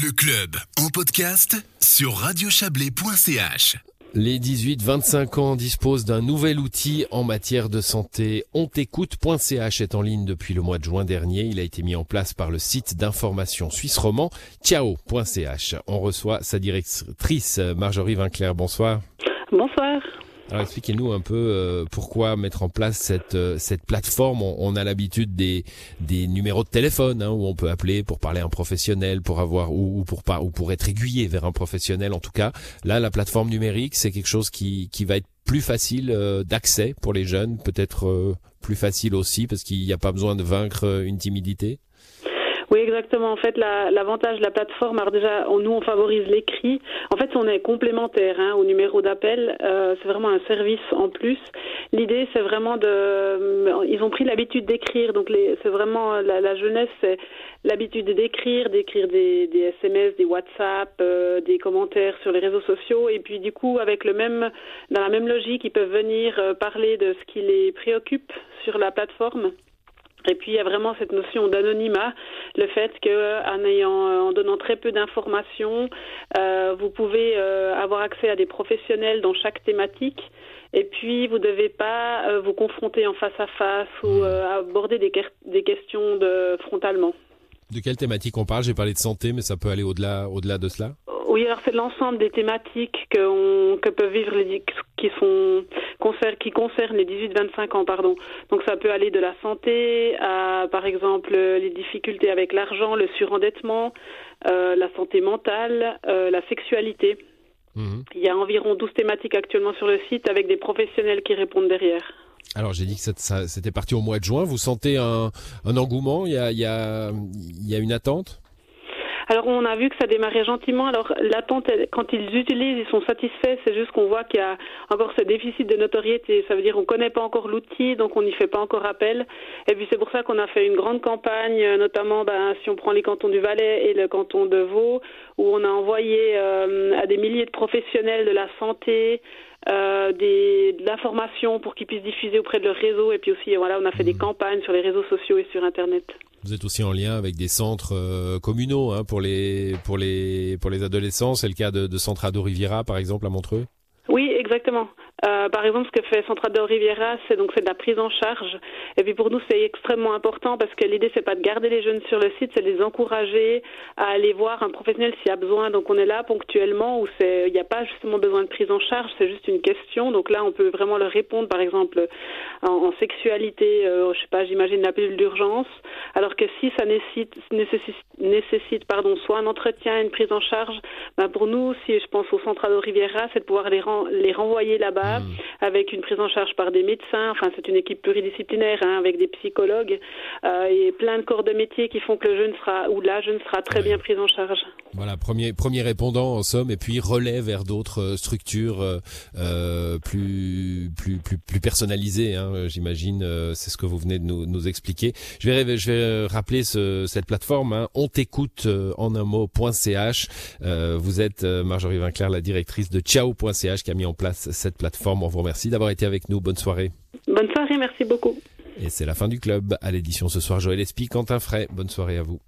Le club en podcast sur radiochablais.ch. Les 18-25 ans disposent d'un nouvel outil en matière de santé. Ontécoute.ch est en ligne depuis le mois de juin dernier. Il a été mis en place par le site d'information suisse roman ciao.ch. On reçoit sa directrice Marjorie Vinclair. Bonsoir. Bonsoir. Alors expliquez-nous un peu euh, pourquoi mettre en place cette euh, cette plateforme. On, a l'habitude des des numéros de téléphone hein, où on peut appeler pour parler à un professionnel, pour avoir ou, pour pas ou pour être aiguillé vers un professionnel. En tout cas, là, la plateforme numérique, c'est quelque chose qui qui va être plus facile euh, d'accès pour les jeunes, peut-être plus facile aussi parce qu'il n'y a pas besoin de vaincre une timidité. Oui, exactement. En fait, l'avantage de la plateforme, alors déjà, nous, on favorise l'écrit. En fait, on est complémentaire hein, au numéro d'appel. Euh, c'est vraiment un service en plus. L'idée, c'est vraiment de... Euh, ils ont pris l'habitude d'écrire. Donc, c'est vraiment la, jeunesse, c'est l'habitude d'écrire, d'écrire des, SMS, des WhatsApp, euh, des commentaires sur les réseaux sociaux. Et puis, du coup, avec le même, dans la même logique, ils peuvent venir parler de ce qui les préoccupe sur la plateforme. Et puis il y a vraiment cette notion d'anonymat, le fait qu'en ayant, en donnant très peu d'informations, euh, vous pouvez euh, avoir accès à des professionnels dans chaque thématique. Et puis vous ne devez pas euh, vous confronter en face à face ou mmh. aborder des, des questions de, frontalement. De quelle thématique on parle? J'ai parlé de santé, mais ça peut aller au-delà, au-delà de cela. Oui, alors c'est l'ensemble des thématiques que, que peuvent vivre les qui sont qui concernent les 18-25 ans, pardon. Donc ça peut aller de la santé à, par exemple, les difficultés avec l'argent, le surendettement, euh, la santé mentale, euh, la sexualité. Mhm. Il y a environ 12 thématiques actuellement sur le site avec des professionnels qui répondent derrière. Alors j'ai dit que c'était parti au mois de juin. Vous sentez un, engouement? Il y, a, il, y a, il y a une attente? Alors on a vu que ça démarrait gentiment. Alors l'attente, quand ils utilisent, ils sont satisfaits. C'est juste qu'on voit qu'il y a encore ce déficit de notoriété. Ça veut dire qu'on connaît pas encore l'outil, donc on n'y fait pas encore appel. Et puis c'est pour ça qu'on a fait une grande campagne, notamment ben, si on prend les cantons du Valais et le canton de Vaud, où on a envoyé euh, à des milliers de professionnels de la santé, euh, des, de l'information pour qu'ils puissent diffuser auprès de leur réseau. Et puis aussi, voilà, on a fait des mmh. campagnes sur les réseaux sociaux et sur Internet. Vous êtes aussi en lien avec des centres euh, communaux hein, pour les pour les pour les adolescents. C'est le cas de, de Centre Ado Riviera, par exemple, à Montreux. Oui, exactement. Euh, par exemple, ce que fait Centra de Riviera, c'est de la prise en charge. Et puis pour nous, c'est extrêmement important parce que l'idée c'est pas de garder les jeunes sur le site, c'est de les encourager à aller voir un professionnel s'il y a besoin. Donc on est là ponctuellement où il n'y a pas justement besoin de prise en charge, c'est juste une question. Donc là, on peut vraiment leur répondre, par exemple en, sexualité, euh, je sais pas, j'imagine la pilule d'urgence. Alors que si ça nécessite nécessite, nécessite pardon soit un entretien, une prise en charge, ben pour nous, si je pense au Centra de Riviera, c'est de pouvoir les, les renvoyer là-bas Hmm. avec une prise en charge par des médecins. Enfin, c'est une équipe pluridisciplinaire hein, avec des psychologues euh, et plein de corps de métier qui font que le jeune sera ou la jeune sera très bien prise en charge. Voilà, premier premier répondant en somme, et puis relais vers d'autres euh, structures euh, euh, plus plus plus plus personnalisées. Hein, J'imagine, c'est ce que vous venez de nous, nous expliquer. Je vais je vais rappeler ce, cette plateforme. Hein, on t'écoute en un mot.ch. vous êtes Marjorie Vinclair, la directrice de ciao.ch qui a mis en place cette plateforme on vous remercie d'avoir été avec nous. Bonne soirée. Bonne soirée, merci beaucoup. Et c'est la fin du club. À l'édition ce soir, Joël Espy, Quentin Fray. Bonne soirée à vous.